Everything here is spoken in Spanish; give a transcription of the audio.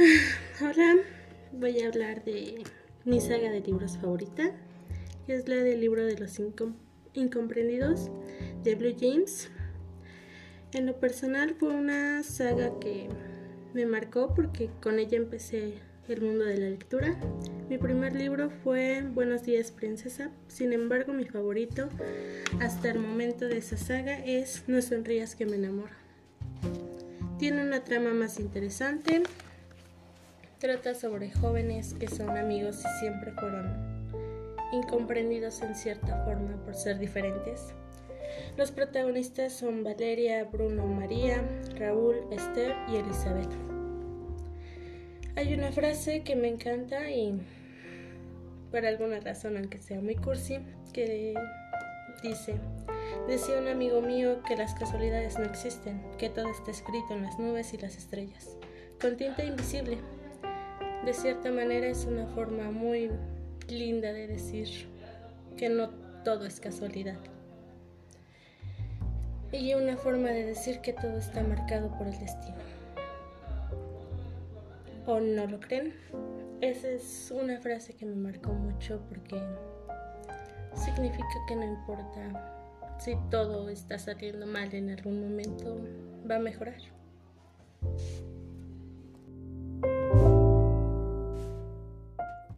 voy a hablar de mi saga de libros favorita, que es la del libro de los incomprendidos de Blue James. En lo personal fue una saga que me marcó porque con ella empecé el mundo de la lectura. Mi primer libro fue Buenos días princesa, sin embargo mi favorito hasta el momento de esa saga es No sonrías que me enamoro. Tiene una trama más interesante, trata sobre jóvenes que son amigos y siempre fueron incomprendidos en cierta forma por ser diferentes. Los protagonistas son Valeria, Bruno, María, Raúl, Esther y Elizabeth. Hay una frase que me encanta y por alguna razón, aunque sea muy cursi, que dice, decía un amigo mío que las casualidades no existen, que todo está escrito en las nubes y las estrellas, con tinta invisible. De cierta manera es una forma muy linda de decir que no todo es casualidad. Y una forma de decir que todo está marcado por el destino. ¿O no lo creen? Esa es una frase que me marcó mucho porque significa que no importa si todo está saliendo mal en algún momento, va a mejorar.